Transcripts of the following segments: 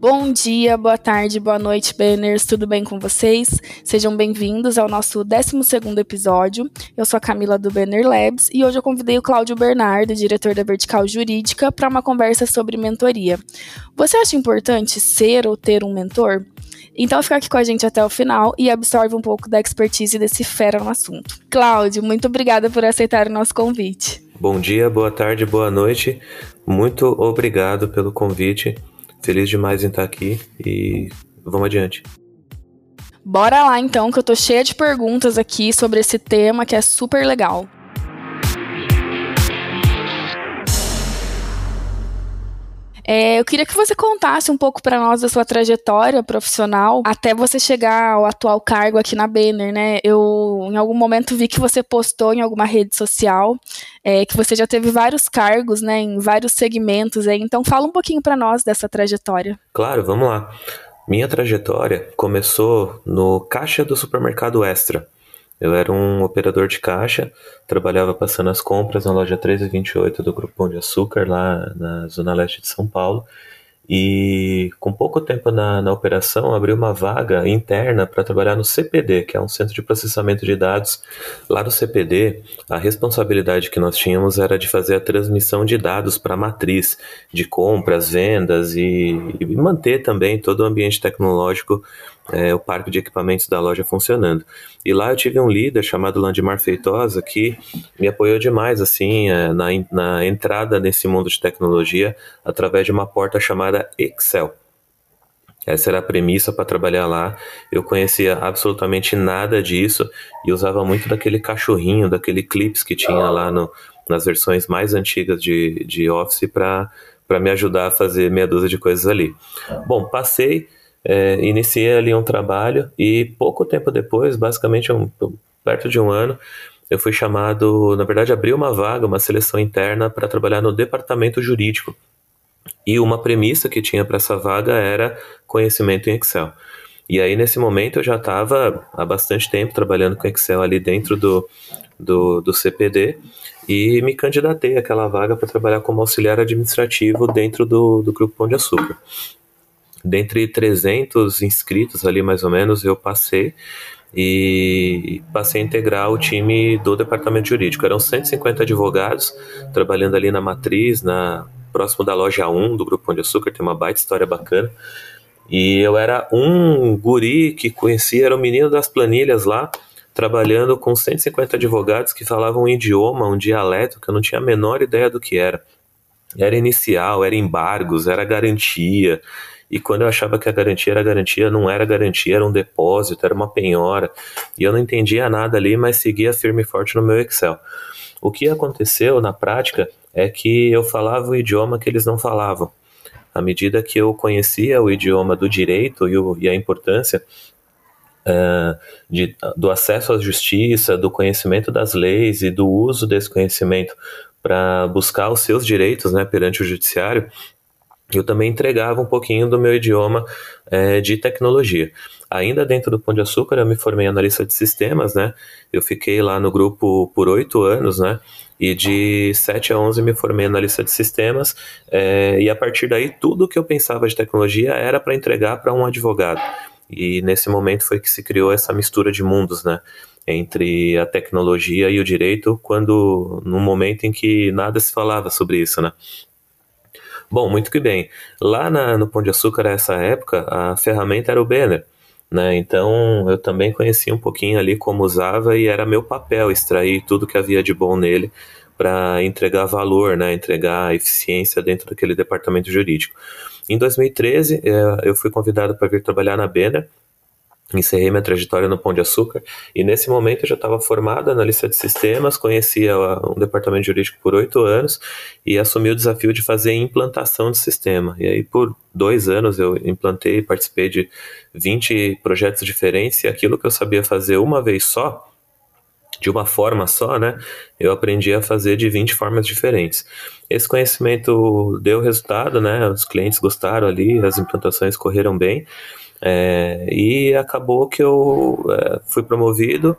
Bom dia, boa tarde, boa noite, banners, tudo bem com vocês? Sejam bem-vindos ao nosso 12 episódio. Eu sou a Camila do Banner Labs e hoje eu convidei o Cláudio Bernardo, diretor da Vertical Jurídica, para uma conversa sobre mentoria. Você acha importante ser ou ter um mentor? Então fica aqui com a gente até o final e absorve um pouco da expertise desse fera no assunto. Cláudio, muito obrigada por aceitar o nosso convite. Bom dia, boa tarde, boa noite. Muito obrigado pelo convite. Feliz demais em estar aqui e vamos adiante. Bora lá então, que eu tô cheia de perguntas aqui sobre esse tema que é super legal. É, eu queria que você contasse um pouco para nós da sua trajetória profissional até você chegar ao atual cargo aqui na Banner, né? Eu, em algum momento, vi que você postou em alguma rede social é, que você já teve vários cargos, né, em vários segmentos. Aí, então, fala um pouquinho para nós dessa trajetória. Claro, vamos lá. Minha trajetória começou no caixa do supermercado Extra. Eu era um operador de caixa, trabalhava passando as compras na loja 1328 do Grupo Pão de Açúcar, lá na zona leste de São Paulo. E com pouco tempo na, na operação, abri uma vaga interna para trabalhar no CPD, que é um centro de processamento de dados. Lá no CPD, a responsabilidade que nós tínhamos era de fazer a transmissão de dados para a matriz de compras, vendas e, e manter também todo o ambiente tecnológico é, o parque de equipamentos da loja funcionando. E lá eu tive um líder chamado Landimar Feitosa que me apoiou demais assim é, na, na entrada nesse mundo de tecnologia através de uma porta chamada Excel. Essa era a premissa para trabalhar lá. Eu conhecia absolutamente nada disso e usava muito daquele cachorrinho, daquele clips que tinha lá no, nas versões mais antigas de, de Office para me ajudar a fazer meia dúzia de coisas ali. Bom, passei é, iniciei ali um trabalho e pouco tempo depois, basicamente um, perto de um ano, eu fui chamado, na verdade, abri uma vaga, uma seleção interna para trabalhar no departamento jurídico. E uma premissa que tinha para essa vaga era conhecimento em Excel. E aí, nesse momento, eu já estava há bastante tempo trabalhando com Excel ali dentro do, do, do CPD e me candidatei àquela vaga para trabalhar como auxiliar administrativo dentro do, do Grupo Pão de Açúcar. Dentre 300 inscritos ali, mais ou menos, eu passei e passei a integrar o time do departamento jurídico. Eram 150 advogados trabalhando ali na matriz, na próximo da loja 1 do Grupo Pão de Açúcar, tem uma baita história bacana. E eu era um guri que conhecia, era o menino das planilhas lá, trabalhando com 150 advogados que falavam um idioma, um dialeto que eu não tinha a menor ideia do que era. Era inicial, era embargos, era garantia. E quando eu achava que a garantia era garantia, não era garantia, era um depósito, era uma penhora. E eu não entendia nada ali, mas seguia firme e forte no meu Excel. O que aconteceu na prática é que eu falava o idioma que eles não falavam. À medida que eu conhecia o idioma do direito e, o, e a importância uh, de, do acesso à justiça, do conhecimento das leis e do uso desse conhecimento para buscar os seus direitos né, perante o judiciário, eu também entregava um pouquinho do meu idioma é, de tecnologia. Ainda dentro do Pão de Açúcar, eu me formei analista de sistemas, né? Eu fiquei lá no grupo por oito anos, né? E de 7 a 11 me formei analista de sistemas, é, e a partir daí tudo que eu pensava de tecnologia era para entregar para um advogado. E nesse momento foi que se criou essa mistura de mundos, né? Entre a tecnologia e o direito, quando no momento em que nada se falava sobre isso, né? Bom, muito que bem. Lá na, no Pão de Açúcar, nessa época, a ferramenta era o Banner. Né? Então eu também conhecia um pouquinho ali como usava e era meu papel extrair tudo que havia de bom nele para entregar valor, né? entregar eficiência dentro daquele departamento jurídico. Em 2013, eh, eu fui convidado para vir trabalhar na Banner encerrei minha trajetória no Pão de Açúcar e nesse momento eu já estava formado na lista de sistemas, conhecia um departamento jurídico por oito anos e assumi o desafio de fazer implantação de sistema. E aí por dois anos eu implantei e participei de 20 projetos diferentes e aquilo que eu sabia fazer uma vez só, de uma forma só, né? Eu aprendi a fazer de 20 formas diferentes. Esse conhecimento deu resultado, né? Os clientes gostaram ali, as implantações correram bem. É, e acabou que eu é, fui promovido,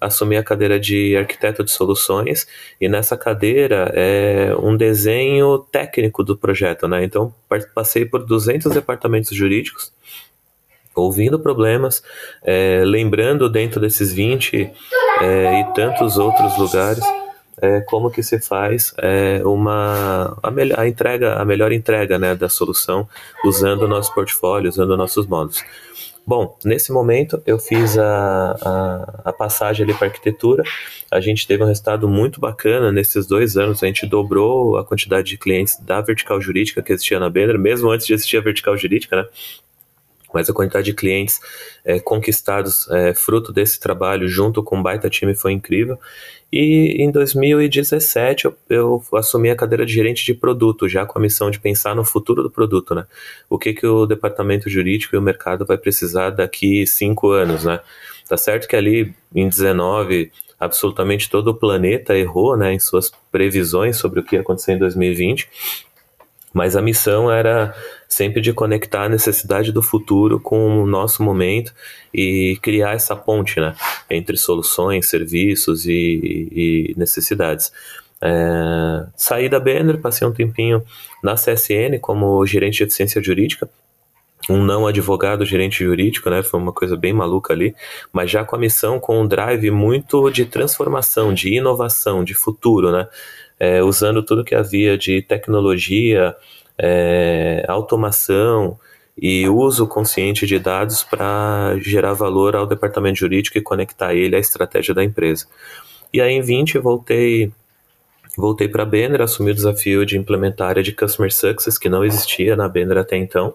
assumi a cadeira de arquiteto de soluções e nessa cadeira é um desenho técnico do projeto, né? Então passei por 200 departamentos jurídicos ouvindo problemas, é, lembrando dentro desses 20 é, e tantos outros lugares é, como que se faz é, uma a, melhor, a entrega a melhor entrega né, da solução usando o nosso portfólio usando nossos módulos Bom, nesse momento eu fiz a, a, a passagem ali para arquitetura. A gente teve um resultado muito bacana nesses dois anos. A gente dobrou a quantidade de clientes da vertical jurídica que existia na Bender, mesmo antes de existir a vertical jurídica, né? mas a quantidade de clientes é, conquistados é, fruto desse trabalho junto com o baita time foi incrível. E em 2017 eu, eu, assumi a cadeira de gerente de produto, já com a missão de pensar no futuro do produto, né? O que, que o departamento jurídico e o mercado vai precisar daqui cinco anos, né? Tá certo que ali em 19 absolutamente todo o planeta errou, né, em suas previsões sobre o que ia acontecer em 2020 mas a missão era sempre de conectar a necessidade do futuro com o nosso momento e criar essa ponte né, entre soluções, serviços e, e necessidades. É, saí da Banner, passei um tempinho na CSN como gerente de eficiência jurídica, um não advogado gerente jurídico, né? Foi uma coisa bem maluca ali, mas já com a missão, com um drive muito de transformação, de inovação, de futuro, né? É, usando tudo que havia de tecnologia, é, automação e uso consciente de dados para gerar valor ao departamento jurídico e conectar ele à estratégia da empresa. E aí em 20 voltei voltei para a Banner, assumi o desafio de implementar a área de Customer Success, que não existia na Banner até então,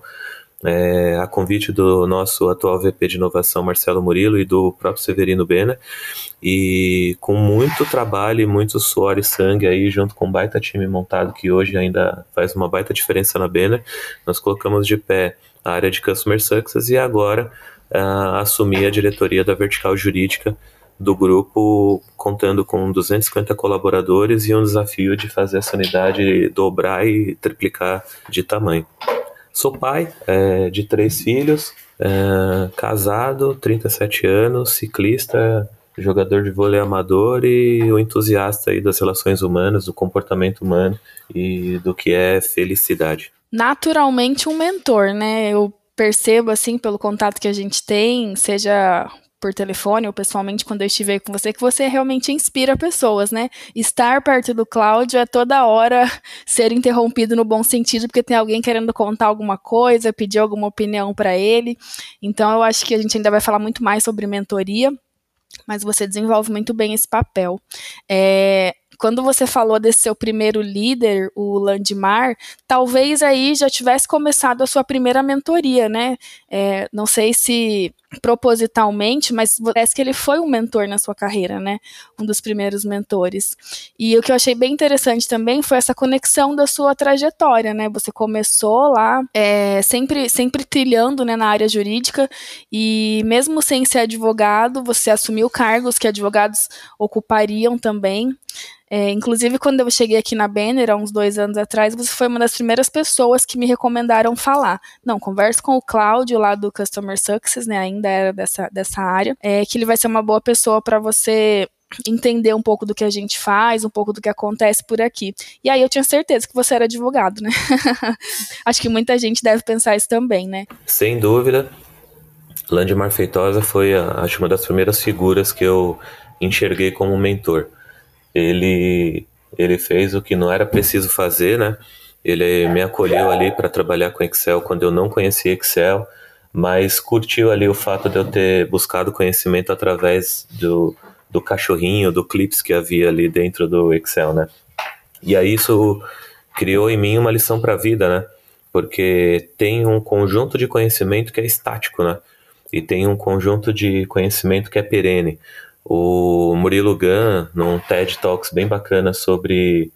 é, a convite do nosso atual VP de inovação, Marcelo Murilo, e do próprio Severino Bena, e com muito trabalho e muito suor e sangue aí, junto com um baita time montado, que hoje ainda faz uma baita diferença na Bena, nós colocamos de pé a área de Customer Success e agora uh, a diretoria da vertical jurídica do grupo, contando com 250 colaboradores e um desafio de fazer essa unidade dobrar e triplicar de tamanho. Sou pai é, de três filhos, é, casado, 37 anos, ciclista, jogador de vôlei amador e o entusiasta aí das relações humanas, do comportamento humano e do que é felicidade. Naturalmente um mentor, né? Eu percebo assim pelo contato que a gente tem, seja por telefone ou pessoalmente quando eu estiver com você, que você realmente inspira pessoas, né? Estar perto do Cláudio é toda hora ser interrompido no bom sentido, porque tem alguém querendo contar alguma coisa, pedir alguma opinião para ele. Então eu acho que a gente ainda vai falar muito mais sobre mentoria, mas você desenvolve muito bem esse papel. É, quando você falou desse seu primeiro líder, o Landmar, talvez aí já tivesse começado a sua primeira mentoria, né? É, não sei se propositalmente, mas parece que ele foi um mentor na sua carreira, né? Um dos primeiros mentores. E o que eu achei bem interessante também foi essa conexão da sua trajetória, né? Você começou lá, é, sempre, sempre trilhando né, na área jurídica e mesmo sem ser advogado, você assumiu cargos que advogados ocupariam também. É, inclusive, quando eu cheguei aqui na Banner, há uns dois anos atrás, você foi uma das primeiras pessoas que me recomendaram falar. Não, converse com o Cláudio lá do Customer Success, né? Ainda era dessa, dessa área, é, que ele vai ser uma boa pessoa para você entender um pouco do que a gente faz, um pouco do que acontece por aqui. E aí eu tinha certeza que você era advogado, né? Acho que muita gente deve pensar isso também, né? Sem dúvida. Landmar Feitosa foi, acho, uma das primeiras figuras que eu enxerguei como mentor ele ele fez o que não era preciso fazer, né? Ele me acolheu ali para trabalhar com Excel quando eu não conhecia Excel, mas curtiu ali o fato de eu ter buscado conhecimento através do, do cachorrinho, do clips que havia ali dentro do Excel, né? E aí isso criou em mim uma lição para a vida, né? Porque tem um conjunto de conhecimento que é estático, né? E tem um conjunto de conhecimento que é perene. O Murilo Gun, num TED Talks bem bacana sobre,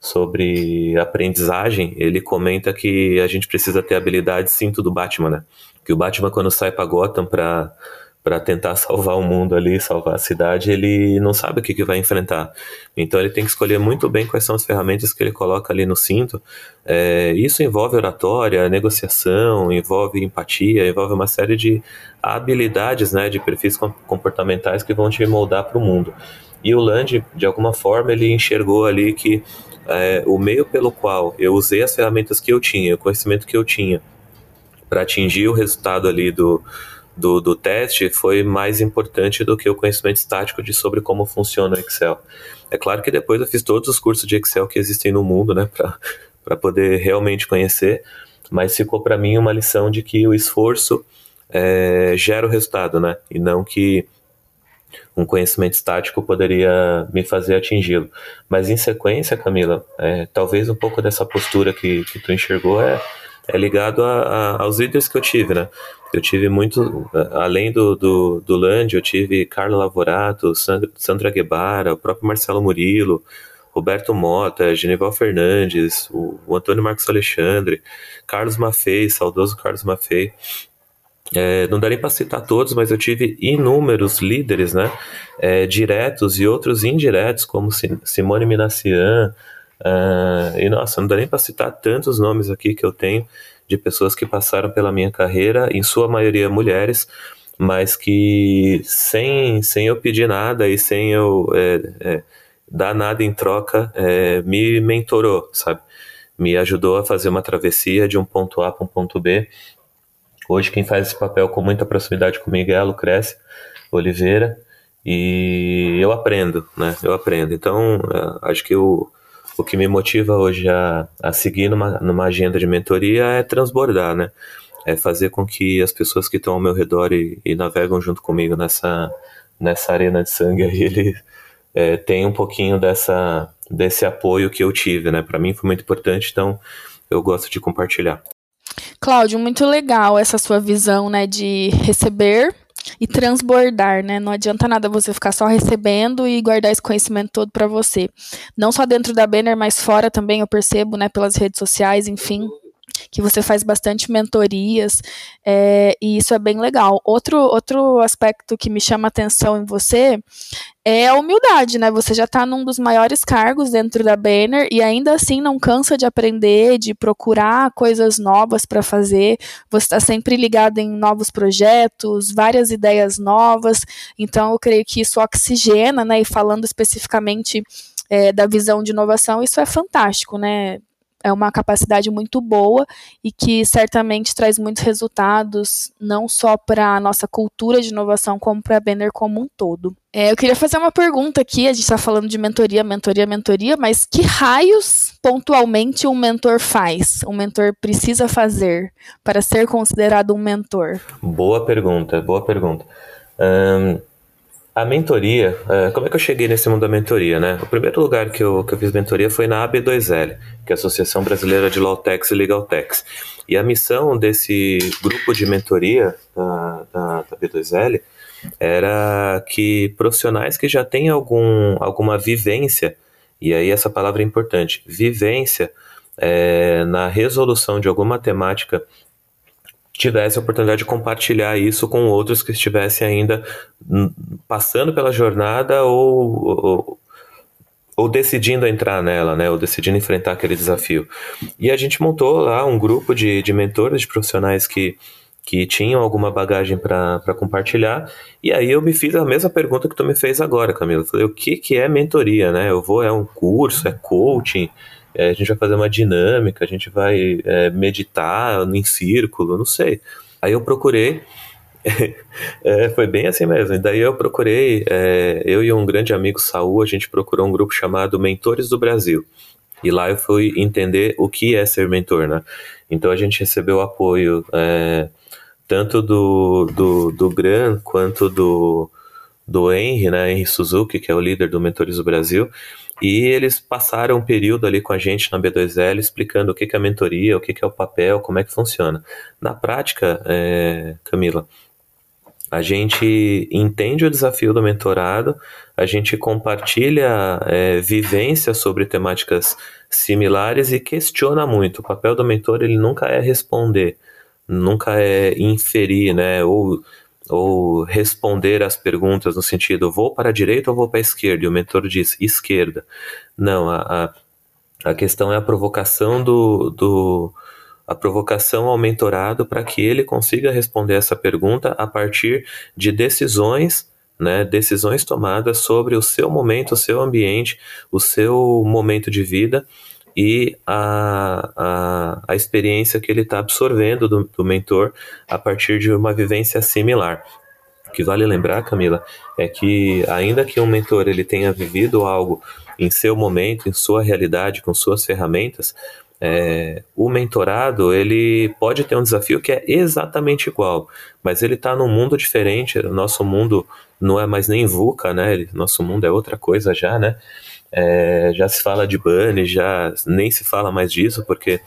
sobre aprendizagem, ele comenta que a gente precisa ter habilidade cinto do Batman, né? Que o Batman, quando sai para Gotham para para tentar salvar o mundo ali, salvar a cidade, ele não sabe o que, que vai enfrentar. Então ele tem que escolher muito bem quais são as ferramentas que ele coloca ali no cinto. É, isso envolve oratória, negociação, envolve empatia, envolve uma série de habilidades, né, de perfis comportamentais que vão te moldar para o mundo. E o Land, de alguma forma, ele enxergou ali que é, o meio pelo qual eu usei as ferramentas que eu tinha, o conhecimento que eu tinha, para atingir o resultado ali do, do, do teste foi mais importante do que o conhecimento estático de sobre como funciona o Excel. É claro que depois eu fiz todos os cursos de Excel que existem no mundo, né, para poder realmente conhecer, mas ficou para mim uma lição de que o esforço é, gera o resultado, né, e não que um conhecimento estático poderia me fazer atingi-lo. Mas em sequência, Camila, é, talvez um pouco dessa postura que, que tu enxergou é, é ligado a, a, aos líderes que eu tive, né? Eu tive muito, além do, do, do Land, eu tive Carla Lavorato, Sandra, Sandra Guevara, o próprio Marcelo Murilo, Roberto Mota, Genival Fernandes, o, o Antônio Marcos Alexandre, Carlos Maffei, saudoso Carlos Maffei. É, não nem para citar todos, mas eu tive inúmeros líderes, né, é, diretos e outros indiretos, como Simone Minassian, uh, e nossa, não dá nem para citar tantos nomes aqui que eu tenho, de pessoas que passaram pela minha carreira, em sua maioria mulheres, mas que sem, sem eu pedir nada e sem eu é, é, dar nada em troca, é, me mentorou, sabe? Me ajudou a fazer uma travessia de um ponto A para um ponto B. Hoje quem faz esse papel com muita proximidade comigo é a Lucrécia Oliveira e eu aprendo, né? Eu aprendo. Então, é, acho que o, o que me motiva hoje a, a seguir numa, numa agenda de mentoria é transbordar, né? É fazer com que as pessoas que estão ao meu redor e, e navegam junto comigo nessa, nessa arena de sangue aí, ele é, um pouquinho dessa, desse apoio que eu tive, né? Para mim foi muito importante, então eu gosto de compartilhar. Cláudio, muito legal essa sua visão, né, de receber e transbordar, né? Não adianta nada você ficar só recebendo e guardar esse conhecimento todo para você. Não só dentro da Banner, mas fora também eu percebo, né, pelas redes sociais, enfim, que você faz bastante mentorias, é, e isso é bem legal. Outro, outro aspecto que me chama atenção em você é a humildade, né? Você já está num dos maiores cargos dentro da Banner e ainda assim não cansa de aprender, de procurar coisas novas para fazer. Você está sempre ligado em novos projetos, várias ideias novas. Então eu creio que isso oxigena, né? E falando especificamente é, da visão de inovação, isso é fantástico, né? É uma capacidade muito boa e que certamente traz muitos resultados, não só para a nossa cultura de inovação, como para a Banner como um todo. É, eu queria fazer uma pergunta aqui, a gente está falando de mentoria, mentoria, mentoria, mas que raios pontualmente um mentor faz? Um mentor precisa fazer para ser considerado um mentor? Boa pergunta, boa pergunta. Um a mentoria, uh, como é que eu cheguei nesse mundo da mentoria, né? O primeiro lugar que eu, que eu fiz mentoria foi na AB2L, que é a Associação Brasileira de Lawtex e Legaltex. E a missão desse grupo de mentoria da, da, da AB2L era que profissionais que já têm algum, alguma vivência, e aí essa palavra é importante, vivência é, na resolução de alguma temática tivesse a oportunidade de compartilhar isso com outros que estivessem ainda passando pela jornada ou, ou, ou, decidindo entrar nela, né, ou decidindo enfrentar aquele desafio. E a gente montou lá um grupo de, de mentores, de profissionais que, que tinham alguma bagagem para compartilhar, e aí eu me fiz a mesma pergunta que tu me fez agora, Camila. Falei, o que, que é mentoria, né? Eu vou, é um curso, é coaching, é, a gente vai fazer uma dinâmica, a gente vai é, meditar em círculo, não sei. Aí eu procurei, é, foi bem assim mesmo. E daí eu procurei, é, eu e um grande amigo Saul, a gente procurou um grupo chamado Mentores do Brasil. E lá eu fui entender o que é ser mentor, né? Então a gente recebeu apoio é, tanto do, do, do Gran quanto do, do Henry, né? Henry Suzuki, que é o líder do Mentores do Brasil. E eles passaram um período ali com a gente na B2L explicando o que, é a mentoria, o que, é o papel, como é que funciona. Na prática, é, Camila, a gente entende o desafio do mentorado, a gente compartilha é, vivências sobre temáticas similares e questiona muito. O papel do mentor ele nunca é responder, nunca é inferir, né? Ou ou responder às perguntas no sentido vou para a direita ou vou para a esquerda, e o mentor diz esquerda. Não, a, a, a questão é a provocação do, do a provocação ao mentorado para que ele consiga responder essa pergunta a partir de decisões, né, decisões tomadas sobre o seu momento, o seu ambiente, o seu momento de vida e a, a, a experiência que ele está absorvendo do, do mentor a partir de uma vivência similar. O que vale lembrar, Camila, é que ainda que um mentor ele tenha vivido algo em seu momento, em sua realidade, com suas ferramentas, é, o mentorado ele pode ter um desafio que é exatamente igual, mas ele está num mundo diferente. Nosso mundo não é mais nem VUCA, né? Nosso mundo é outra coisa já, né? É, já se fala de bunny, já nem se fala mais disso, porque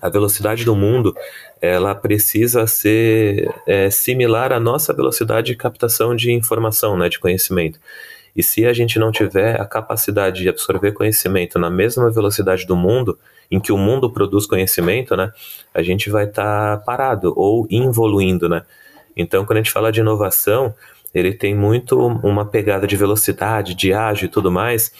a velocidade do mundo ela precisa ser é, similar à nossa velocidade de captação de informação, né, de conhecimento. E se a gente não tiver a capacidade de absorver conhecimento na mesma velocidade do mundo, em que o mundo produz conhecimento, né, a gente vai estar tá parado ou involuindo, né? Então, quando a gente fala de inovação, ele tem muito uma pegada de velocidade, de ágil e tudo mais,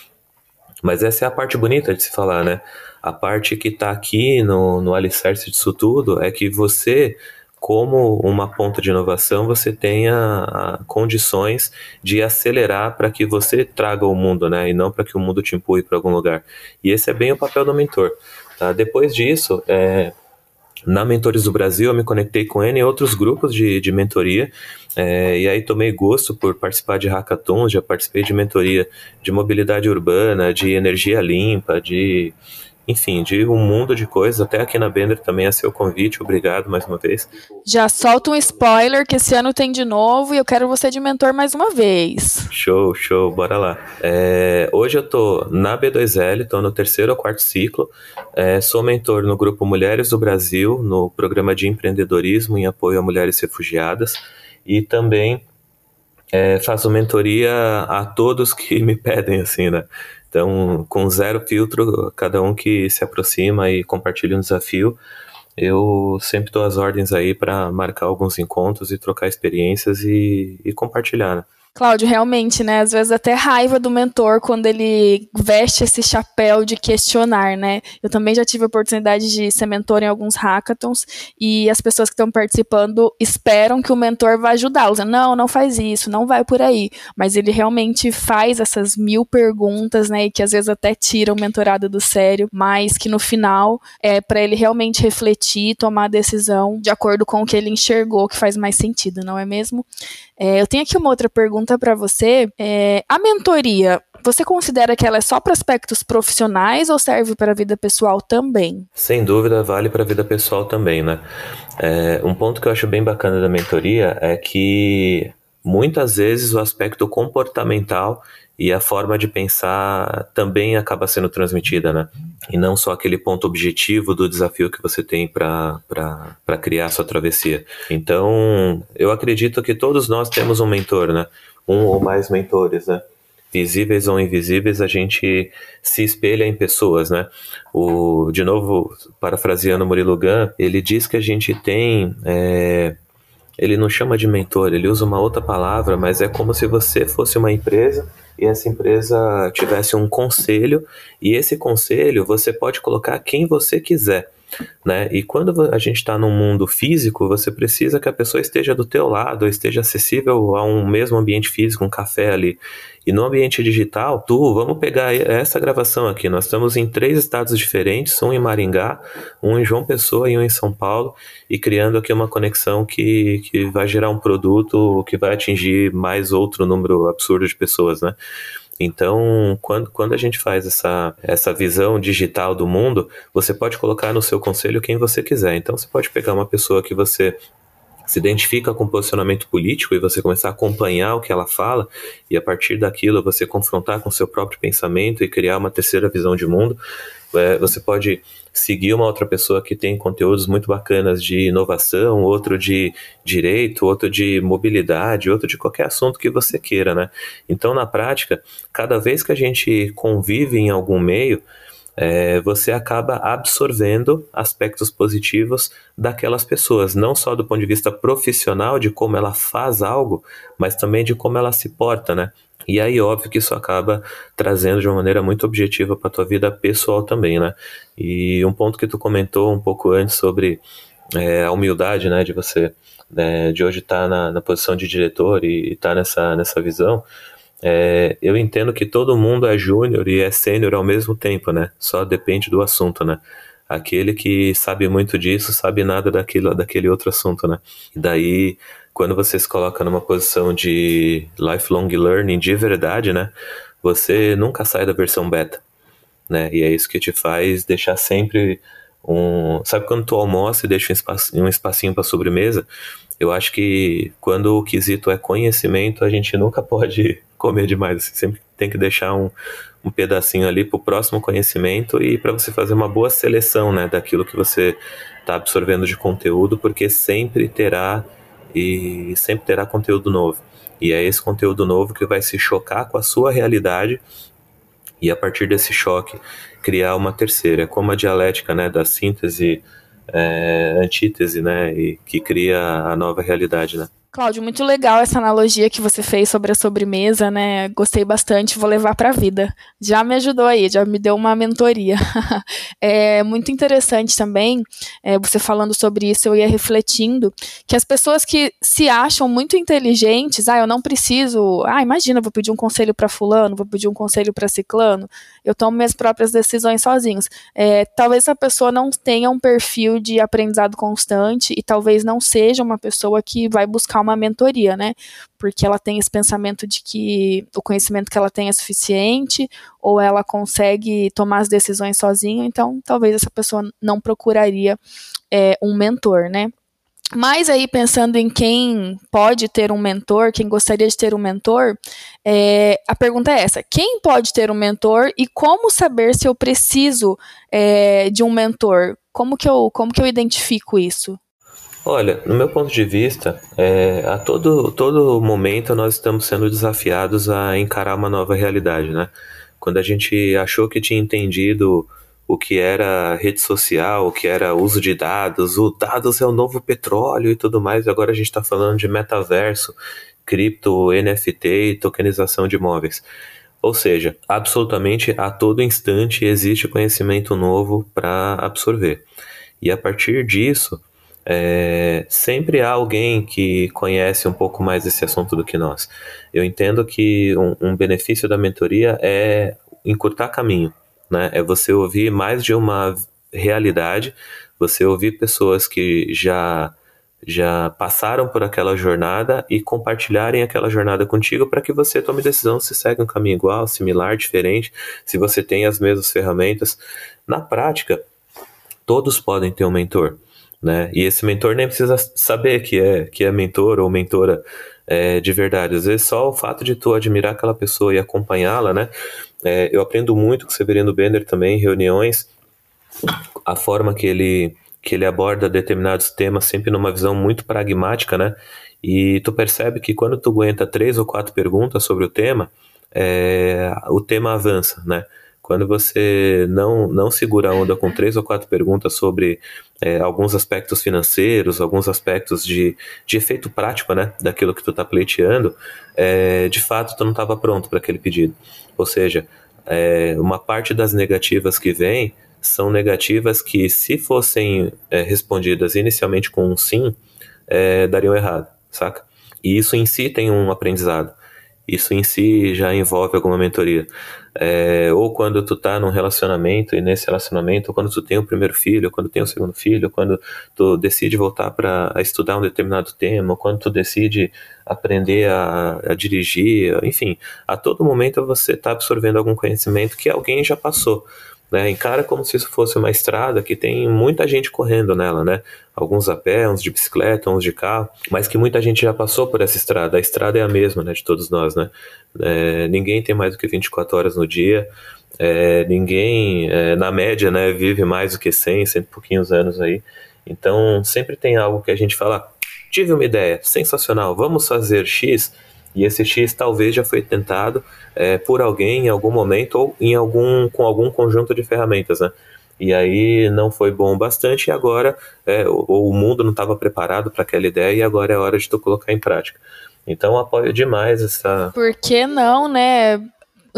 mas essa é a parte bonita de se falar, né? A parte que está aqui no, no alicerce disso tudo é que você, como uma ponta de inovação, você tenha ah, condições de acelerar para que você traga o mundo, né? E não para que o mundo te empurre para algum lugar. E esse é bem o papel do mentor. Tá? Depois disso, é, na Mentores do Brasil, eu me conectei com N outros grupos de, de mentoria, é, e aí tomei gosto por participar de hackathons, já participei de mentoria de mobilidade urbana, de energia limpa, de enfim, de um mundo de coisas. Até aqui na Bender também é seu convite. Obrigado mais uma vez. Já solta um spoiler que esse ano tem de novo e eu quero você de mentor mais uma vez. Show, show, bora lá. É, hoje eu tô na B2L, tô no terceiro ou quarto ciclo. É, sou mentor no grupo Mulheres do Brasil, no programa de empreendedorismo em apoio a mulheres refugiadas. E também é, faço mentoria a todos que me pedem, assim, né? Então, com zero filtro, cada um que se aproxima e compartilha um desafio, eu sempre dou as ordens aí para marcar alguns encontros e trocar experiências e, e compartilhar. Né? Cláudio, realmente, né? Às vezes até raiva do mentor quando ele veste esse chapéu de questionar, né? Eu também já tive a oportunidade de ser mentor em alguns hackathons e as pessoas que estão participando esperam que o mentor vá ajudá-los. Não, não faz isso, não vai por aí. Mas ele realmente faz essas mil perguntas, né? E que às vezes até tira o mentorado do sério, mas que no final é para ele realmente refletir, tomar a decisão de acordo com o que ele enxergou que faz mais sentido, não é mesmo? É, eu tenho aqui uma outra pergunta para você. É, a mentoria, você considera que ela é só para aspectos profissionais ou serve para a vida pessoal também? Sem dúvida, vale para a vida pessoal também, né? É, um ponto que eu acho bem bacana da mentoria é que muitas vezes o aspecto comportamental e a forma de pensar também acaba sendo transmitida, né? E não só aquele ponto objetivo do desafio que você tem para criar a sua travessia. Então, eu acredito que todos nós temos um mentor, né? Um ou mais mentores, né? Visíveis ou invisíveis, a gente se espelha em pessoas, né? O, de novo, parafraseando Murilo Gun, ele diz que a gente tem é, ele não chama de mentor, ele usa uma outra palavra, mas é como se você fosse uma empresa e essa empresa tivesse um conselho e esse conselho você pode colocar quem você quiser. Né? E quando a gente está num mundo físico, você precisa que a pessoa esteja do teu lado, esteja acessível a um mesmo ambiente físico, um café ali. E no ambiente digital, tu, vamos pegar essa gravação aqui. Nós estamos em três estados diferentes, um em Maringá, um em João Pessoa e um em São Paulo, e criando aqui uma conexão que, que vai gerar um produto que vai atingir mais outro número absurdo de pessoas, né? Então, quando, quando a gente faz essa, essa visão digital do mundo, você pode colocar no seu conselho quem você quiser. Então, você pode pegar uma pessoa que você se identifica com posicionamento político e você começar a acompanhar o que ela fala e a partir daquilo você confrontar com seu próprio pensamento e criar uma terceira visão de mundo, é, você pode seguir uma outra pessoa que tem conteúdos muito bacanas de inovação, outro de direito, outro de mobilidade, outro de qualquer assunto que você queira, né? Então, na prática, cada vez que a gente convive em algum meio, é, você acaba absorvendo aspectos positivos daquelas pessoas, não só do ponto de vista profissional, de como ela faz algo, mas também de como ela se porta, né? E aí, óbvio que isso acaba trazendo de uma maneira muito objetiva para tua vida pessoal também, né? E um ponto que tu comentou um pouco antes sobre é, a humildade, né, de você, né, de hoje estar tá na, na, posição de diretor e estar tá nessa, nessa visão, é, eu entendo que todo mundo é júnior e é sênior ao mesmo tempo, né? Só depende do assunto, né? Aquele que sabe muito disso sabe nada daquilo, daquele outro assunto, né? E daí, quando você se coloca numa posição de lifelong learning de verdade, né? Você nunca sai da versão beta, né? E é isso que te faz deixar sempre um. Sabe quando tu almoça e deixa um, espacinho, um espacinho para sobremesa? Eu acho que quando o quesito é conhecimento, a gente nunca pode comer demais. Você sempre tem que deixar um, um pedacinho ali para o próximo conhecimento e para você fazer uma boa seleção né, daquilo que você está absorvendo de conteúdo, porque sempre terá e sempre terá conteúdo novo. E é esse conteúdo novo que vai se chocar com a sua realidade e a partir desse choque criar uma terceira, é como a dialética né, da síntese, é, antítese, né, e que cria a nova realidade, né. Cláudio, muito legal essa analogia que você fez sobre a sobremesa, né? Gostei bastante, vou levar para a vida. Já me ajudou aí, já me deu uma mentoria. é muito interessante também, é, você falando sobre isso, eu ia refletindo que as pessoas que se acham muito inteligentes, ah, eu não preciso, ah, imagina, vou pedir um conselho para fulano, vou pedir um conselho para ciclano, eu tomo minhas próprias decisões sozinhos. É, talvez a pessoa não tenha um perfil de aprendizado constante e talvez não seja uma pessoa que vai buscar uma mentoria, né? Porque ela tem esse pensamento de que o conhecimento que ela tem é suficiente, ou ela consegue tomar as decisões sozinha, então talvez essa pessoa não procuraria é, um mentor, né? Mas aí, pensando em quem pode ter um mentor, quem gostaria de ter um mentor, é, a pergunta é essa: quem pode ter um mentor e como saber se eu preciso é, de um mentor? Como que, eu, como que eu identifico isso? Olha, no meu ponto de vista, é, a todo, todo momento nós estamos sendo desafiados a encarar uma nova realidade, né? Quando a gente achou que tinha entendido o que era rede social, o que era uso de dados, o dados é o novo petróleo e tudo mais, agora a gente está falando de metaverso, cripto, NFT e tokenização de imóveis. Ou seja, absolutamente a todo instante existe conhecimento novo para absorver. E a partir disso, é, sempre há alguém que conhece um pouco mais esse assunto do que nós. Eu entendo que um, um benefício da mentoria é encurtar caminho, né? É você ouvir mais de uma realidade, você ouvir pessoas que já já passaram por aquela jornada e compartilharem aquela jornada contigo para que você tome decisão se segue um caminho igual, similar, diferente, se você tem as mesmas ferramentas. Na prática, todos podem ter um mentor né? E esse mentor nem precisa saber que é que é mentor ou mentora é, de verdade. Às vezes só o fato de tu admirar aquela pessoa e acompanhá-la, né? É, eu aprendo muito com o Severino Bender também em reuniões, a forma que ele que ele aborda determinados temas sempre numa visão muito pragmática, né? E tu percebe que quando tu aguenta três ou quatro perguntas sobre o tema, é, o tema avança, né? Quando você não, não segura a onda com três ou quatro perguntas sobre é, alguns aspectos financeiros, alguns aspectos de, de efeito prático né, daquilo que tu está pleiteando, é, de fato tu não estava pronto para aquele pedido. Ou seja, é, uma parte das negativas que vem são negativas que, se fossem é, respondidas inicialmente com um sim, é, dariam errado, saca? E isso em si tem um aprendizado. Isso em si já envolve alguma mentoria. É, ou quando tu tá num relacionamento e nesse relacionamento, ou quando tu tem o primeiro filho, ou quando tem o segundo filho, ou quando tu decide voltar para estudar um determinado tema, ou quando tu decide aprender a, a dirigir, enfim, a todo momento você está absorvendo algum conhecimento que alguém já passou. Né? Encara como se isso fosse uma estrada que tem muita gente correndo nela, né? Alguns a pé, uns de bicicleta, uns de carro, mas que muita gente já passou por essa estrada. A estrada é a mesma, né, de todos nós, né? É, ninguém tem mais do que 24 horas no dia. É, ninguém, é, na média, né, vive mais do que 100, 100 e pouquinhos anos aí. Então, sempre tem algo que a gente fala, tive uma ideia, sensacional, vamos fazer X, E esse X talvez já foi tentado é, por alguém em algum momento ou em algum, com algum conjunto de ferramentas, né? E aí não foi bom bastante e agora é, o, o mundo não estava preparado para aquela ideia e agora é hora de tu colocar em prática. Então apoio demais essa. Por que não, né?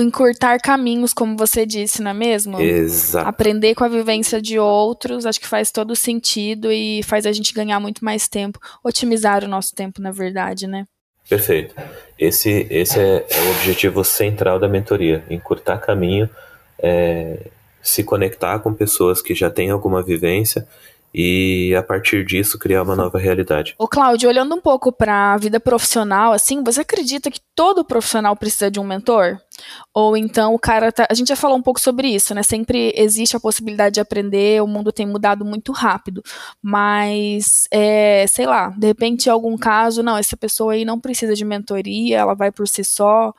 encurtar caminhos, como você disse, não é mesmo? Exato. Aprender com a vivência de outros, acho que faz todo sentido e faz a gente ganhar muito mais tempo, otimizar o nosso tempo, na verdade, né? Perfeito. Esse, esse é, é o objetivo central da mentoria: encurtar caminho, é, se conectar com pessoas que já têm alguma vivência e a partir disso criar uma nova realidade. Ô Cláudio, olhando um pouco para a vida profissional, assim, você acredita que todo profissional precisa de um mentor? Ou então o cara tá, a gente já falou um pouco sobre isso, né? Sempre existe a possibilidade de aprender, o mundo tem mudado muito rápido, mas é, sei lá, de repente em algum caso, não, essa pessoa aí não precisa de mentoria, ela vai por si só.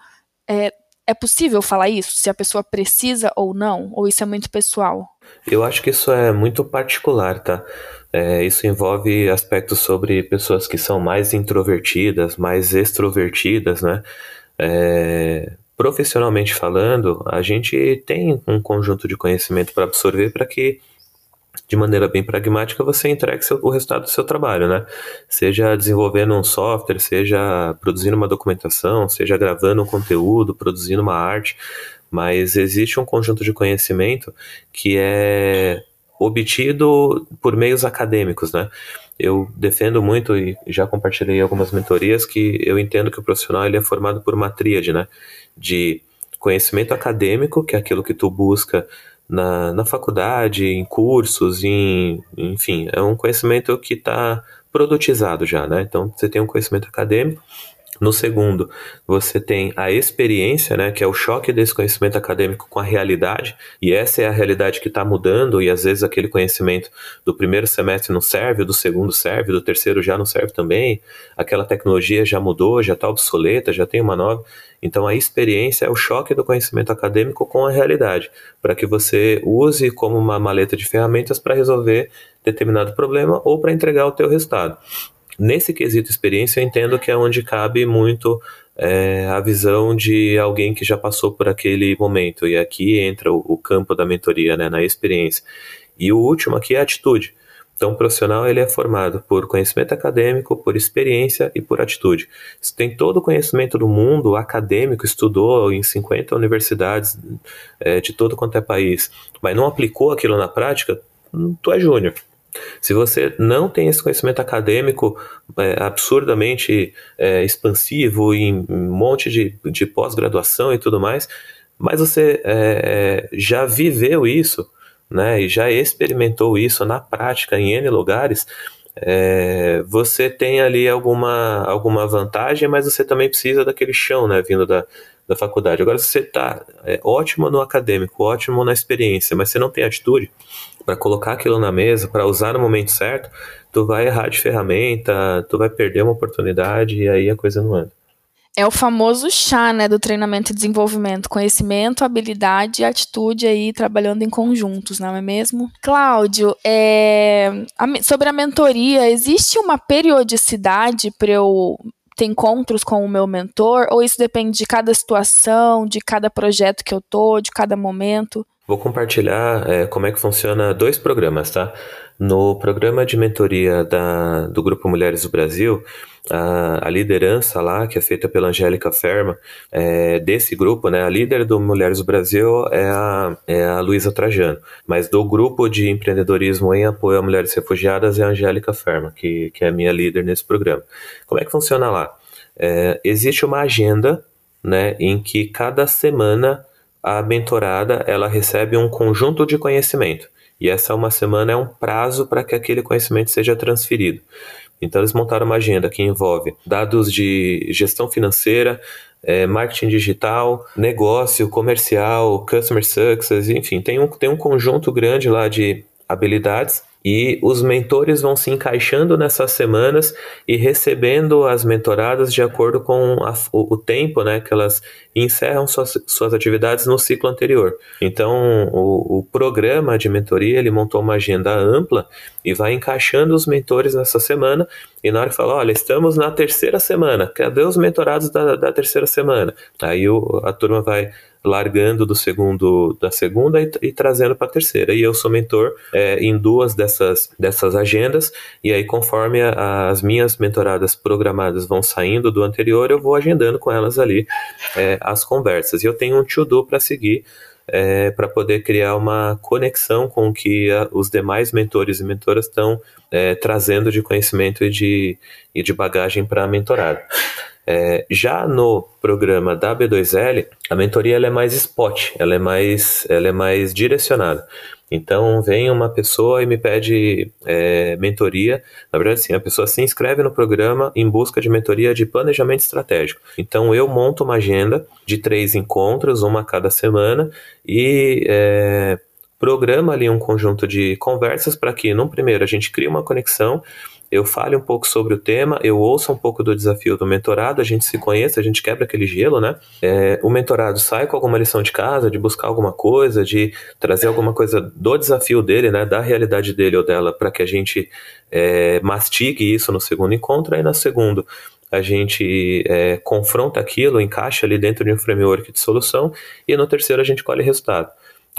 É, é possível falar isso? Se a pessoa precisa ou não? Ou isso é muito pessoal? Eu acho que isso é muito particular, tá? É, isso envolve aspectos sobre pessoas que são mais introvertidas, mais extrovertidas, né? É, profissionalmente falando, a gente tem um conjunto de conhecimento para absorver para que de maneira bem pragmática, você entregue seu, o resultado do seu trabalho, né? Seja desenvolvendo um software, seja produzindo uma documentação, seja gravando um conteúdo, produzindo uma arte, mas existe um conjunto de conhecimento que é obtido por meios acadêmicos, né? Eu defendo muito e já compartilhei algumas mentorias que eu entendo que o profissional ele é formado por uma tríade, né? De conhecimento acadêmico, que é aquilo que tu busca na, na faculdade, em cursos, em, enfim, é um conhecimento que está produtizado já, né? Então você tem um conhecimento acadêmico no segundo, você tem a experiência, né, que é o choque desse conhecimento acadêmico com a realidade, e essa é a realidade que está mudando, e às vezes aquele conhecimento do primeiro semestre não serve, do segundo serve, do terceiro já não serve também, aquela tecnologia já mudou, já está obsoleta, já tem uma nova. Então a experiência é o choque do conhecimento acadêmico com a realidade, para que você use como uma maleta de ferramentas para resolver determinado problema ou para entregar o teu resultado. Nesse quesito experiência, eu entendo que é onde cabe muito é, a visão de alguém que já passou por aquele momento. E aqui entra o, o campo da mentoria, né, na experiência. E o último aqui é a atitude. Então, o profissional ele é formado por conhecimento acadêmico, por experiência e por atitude. Você tem todo o conhecimento do mundo acadêmico, estudou em 50 universidades é, de todo quanto é país, mas não aplicou aquilo na prática, hum, tu é júnior. Se você não tem esse conhecimento acadêmico é, absurdamente é, expansivo em um monte de, de pós-graduação e tudo mais, mas você é, é, já viveu isso, né, e já experimentou isso na prática em N lugares, é, você tem ali alguma, alguma vantagem, mas você também precisa daquele chão, né, vindo da, da faculdade. Agora, se você está é, ótimo no acadêmico, ótimo na experiência, mas você não tem atitude, para colocar aquilo na mesa, para usar no momento certo, tu vai errar de ferramenta, tu vai perder uma oportunidade e aí a coisa não anda. É o famoso chá, né, do treinamento e desenvolvimento, conhecimento, habilidade e atitude aí trabalhando em conjuntos, não é mesmo? Cláudio, é, a, sobre a mentoria, existe uma periodicidade para eu ter encontros com o meu mentor ou isso depende de cada situação, de cada projeto que eu tô, de cada momento? Vou compartilhar é, como é que funciona dois programas, tá? No programa de mentoria da, do Grupo Mulheres do Brasil, a, a liderança lá, que é feita pela Angélica Ferma, é, desse grupo, né, a líder do Mulheres do Brasil é a, é a Luísa Trajano, mas do grupo de empreendedorismo em apoio a mulheres refugiadas é a Angélica Ferma, que, que é a minha líder nesse programa. Como é que funciona lá? É, existe uma agenda né, em que cada semana a mentorada ela recebe um conjunto de conhecimento e essa uma semana é um prazo para que aquele conhecimento seja transferido. Então eles montaram uma agenda que envolve dados de gestão financeira, é, marketing digital, negócio, comercial, customer success, enfim, tem um, tem um conjunto grande lá de habilidades e os mentores vão se encaixando nessas semanas e recebendo as mentoradas de acordo com a, o, o, tempo né, que elas encerram suas, suas atividades no ciclo anterior. Então, o, o programa de mentoria ele montou uma agenda ampla e vai encaixando os mentores nessa semana. E na hora que fala, olha, estamos na terceira semana, cadê os mentorados da, da terceira semana? Aí o, a turma vai largando do segundo da segunda e, e trazendo para a terceira. E eu sou mentor é, em duas dessas, dessas agendas, e aí conforme a, as minhas mentoradas programadas vão saindo do anterior, eu vou agendando com elas ali é, as conversas. E eu tenho um to-do para seguir. É, para poder criar uma conexão com o que a, os demais mentores e mentoras estão é, trazendo de conhecimento e de, e de bagagem para a mentorada. É, já no programa da B2L, a mentoria ela é mais spot, ela é mais, ela é mais direcionada. Então vem uma pessoa e me pede é, mentoria. Na verdade, sim, a pessoa se inscreve no programa em busca de mentoria de planejamento estratégico. Então eu monto uma agenda de três encontros, uma a cada semana, e é, programa ali um conjunto de conversas para que, no primeiro, a gente crie uma conexão eu fale um pouco sobre o tema, eu ouço um pouco do desafio do mentorado, a gente se conhece, a gente quebra aquele gelo, né? É, o mentorado sai com alguma lição de casa, de buscar alguma coisa, de trazer alguma coisa do desafio dele, né? Da realidade dele ou dela, para que a gente é, mastigue isso no segundo encontro, aí no segundo a gente é, confronta aquilo, encaixa ali dentro de um framework de solução, e no terceiro a gente colhe resultado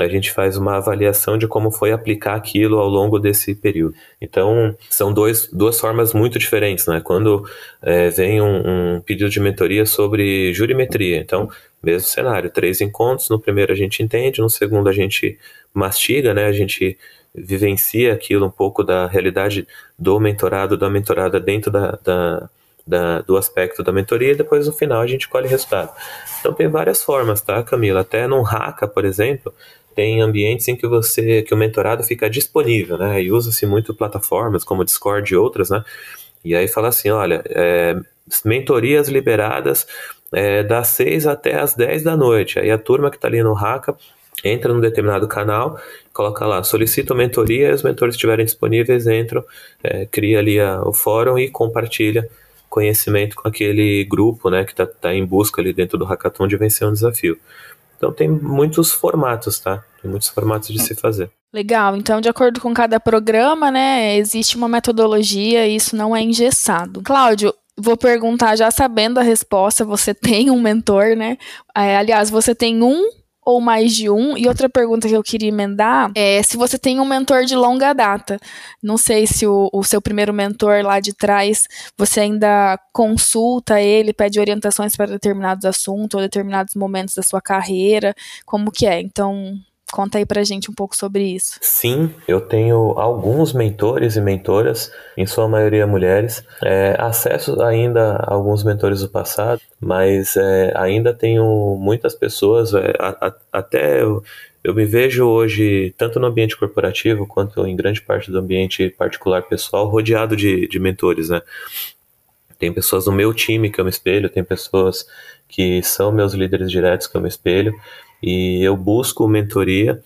a gente faz uma avaliação de como foi aplicar aquilo ao longo desse período. Então, são dois, duas formas muito diferentes, né? Quando é, vem um, um, pedido de mentoria sobre jurimetria, então, mesmo cenário, três encontros, no primeiro a gente entende, no segundo a gente mastiga, né? A gente vivencia aquilo um pouco da realidade do mentorado, da mentorada dentro da, da da, do aspecto da mentoria e depois no final a gente colhe resultado. Então tem várias formas, tá, Camila? Até no Haka, por exemplo, tem ambientes em que você que o mentorado fica disponível, né? E usa-se muito plataformas como Discord e outras, né? E aí fala assim, olha, é, mentorias liberadas é, das 6 até as 10 da noite. Aí a turma que está ali no Haka entra num determinado canal, coloca lá, solicita mentoria, e os mentores estiverem disponíveis, entram, é, cria ali a, o fórum e compartilha conhecimento com aquele grupo, né, que está tá em busca ali dentro do hackathon de vencer um desafio. Então tem muitos formatos, tá? Tem muitos formatos de se fazer. Legal. Então, de acordo com cada programa, né, existe uma metodologia e isso não é engessado. Cláudio, vou perguntar já sabendo a resposta, você tem um mentor, né? É, aliás, você tem um ou mais de um? E outra pergunta que eu queria emendar é se você tem um mentor de longa data. Não sei se o, o seu primeiro mentor lá de trás, você ainda consulta ele, pede orientações para determinados assuntos ou determinados momentos da sua carreira, como que é? Então, Conta aí pra gente um pouco sobre isso. Sim, eu tenho alguns mentores e mentoras, em sua maioria mulheres. É, acesso ainda a alguns mentores do passado, mas é, ainda tenho muitas pessoas, é, a, a, até eu, eu me vejo hoje, tanto no ambiente corporativo quanto em grande parte do ambiente particular pessoal, rodeado de, de mentores, né? Tem pessoas no meu time que eu me espelho, tem pessoas que são meus líderes diretos que eu me espelho. E eu busco mentoria,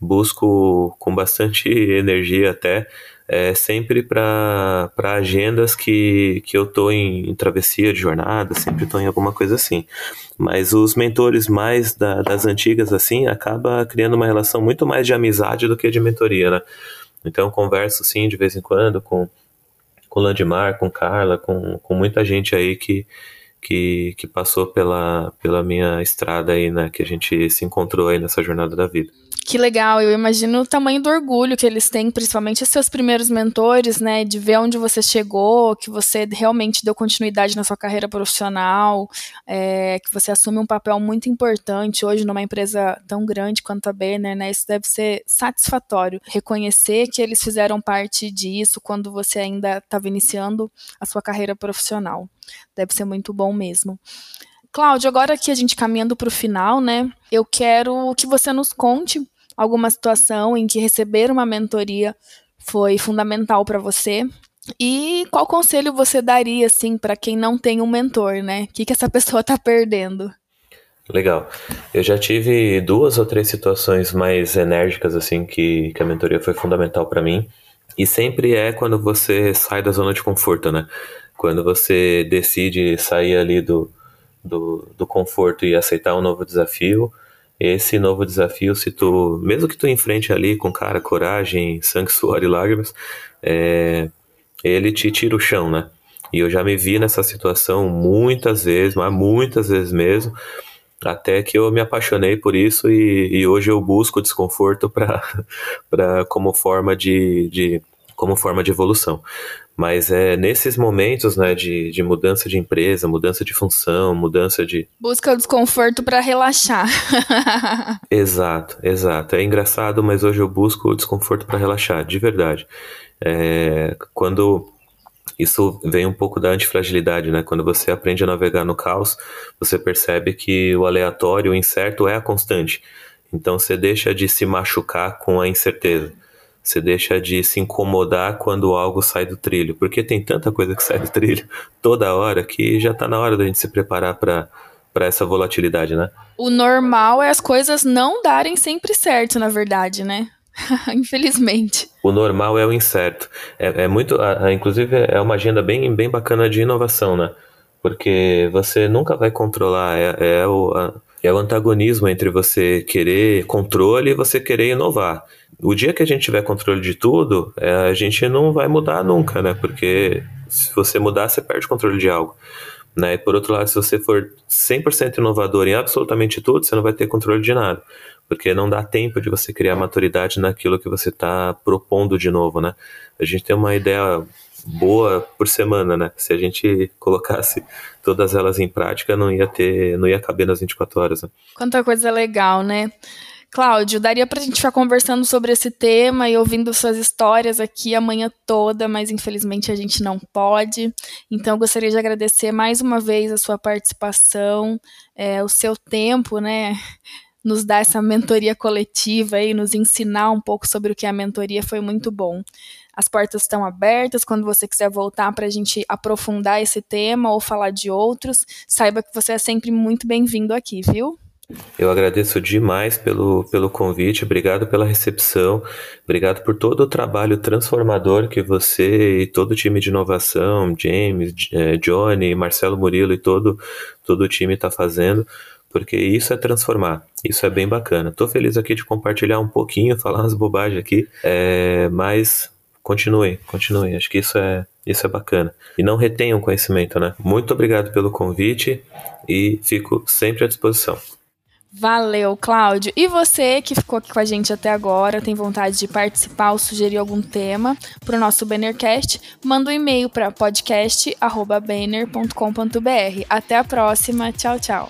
busco com bastante energia até, é, sempre para agendas que, que eu estou em, em, travessia de jornada, sempre estou em alguma coisa assim. Mas os mentores mais da, das antigas, assim, acaba criando uma relação muito mais de amizade do que de mentoria, né? Então converso, sim, de vez em quando com, com Landimar, com Carla, com, com muita gente aí que, que, que passou pela, pela minha estrada aí, né? Que a gente se encontrou aí nessa jornada da vida. Que legal, eu imagino o tamanho do orgulho que eles têm, principalmente os seus primeiros mentores, né, de ver onde você chegou, que você realmente deu continuidade na sua carreira profissional, é, que você assume um papel muito importante hoje numa empresa tão grande quanto a Banner, né, isso deve ser satisfatório, reconhecer que eles fizeram parte disso quando você ainda estava iniciando a sua carreira profissional. Deve ser muito bom mesmo. Cláudio, agora que a gente caminhando para o final, né? Eu quero que você nos conte alguma situação em que receber uma mentoria foi fundamental para você? E qual conselho você daria assim para quem não tem um mentor, né? O que, que essa pessoa está perdendo? Legal. Eu já tive duas ou três situações mais enérgicas assim que, que a mentoria foi fundamental para mim. E sempre é quando você sai da zona de conforto, né? Quando você decide sair ali do, do, do conforto e aceitar um novo desafio, esse novo desafio, se tu, mesmo que tu enfrente ali com cara, coragem, sangue, suor e lágrimas, é, ele te tira o chão, né? E eu já me vi nessa situação muitas vezes, mas muitas vezes mesmo, até que eu me apaixonei por isso e, e hoje eu busco desconforto para como forma de, de como forma de evolução. Mas é nesses momentos, né, de, de mudança de empresa, mudança de função, mudança de. Busca o desconforto para relaxar. exato, exato. É engraçado, mas hoje eu busco o desconforto para relaxar, de verdade. É, quando isso vem um pouco da antifragilidade, né? Quando você aprende a navegar no caos, você percebe que o aleatório, o incerto é a constante. Então você deixa de se machucar com a incerteza. Você deixa de se incomodar quando algo sai do trilho, porque tem tanta coisa que sai do trilho toda hora que já está na hora da gente se preparar para para essa volatilidade, né? O normal é as coisas não darem sempre certo, na verdade, né? Infelizmente. O normal é o incerto. É, é muito, inclusive é uma agenda bem, bem bacana de inovação, né? Porque você nunca vai controlar, é, é o, a, é o antagonismo entre você querer controle e você querer inovar. O dia que a gente tiver controle de tudo, é, a gente não vai mudar nunca, né? Porque se você mudar, você perde controle de algo. Né? E por outro lado, se você for 100% inovador em absolutamente tudo, você não vai ter controle de nada. Porque não dá tempo de você criar maturidade naquilo que você está propondo de novo, né? A gente tem uma ideia boa por semana, né? Se a gente colocasse todas elas em prática, não ia ter, não ia caber nas 24 horas. Né? Quanta coisa legal, né? Cláudio, daria para a gente ficar conversando sobre esse tema e ouvindo suas histórias aqui a manhã toda, mas infelizmente a gente não pode. Então, eu gostaria de agradecer mais uma vez a sua participação, é, o seu tempo, né? Nos dar essa mentoria coletiva e nos ensinar um pouco sobre o que é a mentoria foi muito bom. As portas estão abertas quando você quiser voltar para a gente aprofundar esse tema ou falar de outros. Saiba que você é sempre muito bem-vindo aqui, viu? Eu agradeço demais pelo, pelo convite, obrigado pela recepção, obrigado por todo o trabalho transformador que você e todo o time de inovação, James, eh, Johnny, Marcelo Murilo e todo, todo o time está fazendo, porque isso é transformar, isso é bem bacana. Estou feliz aqui de compartilhar um pouquinho, falar umas bobagens aqui, é, mas continuem, continuem. Acho que isso é, isso é bacana. E não retenham conhecimento, né? Muito obrigado pelo convite e fico sempre à disposição. Valeu, Cláudio. E você que ficou aqui com a gente até agora, tem vontade de participar ou sugerir algum tema para o nosso Bannercast, manda um e-mail para podcast.banner.com.br. Até a próxima. Tchau, tchau.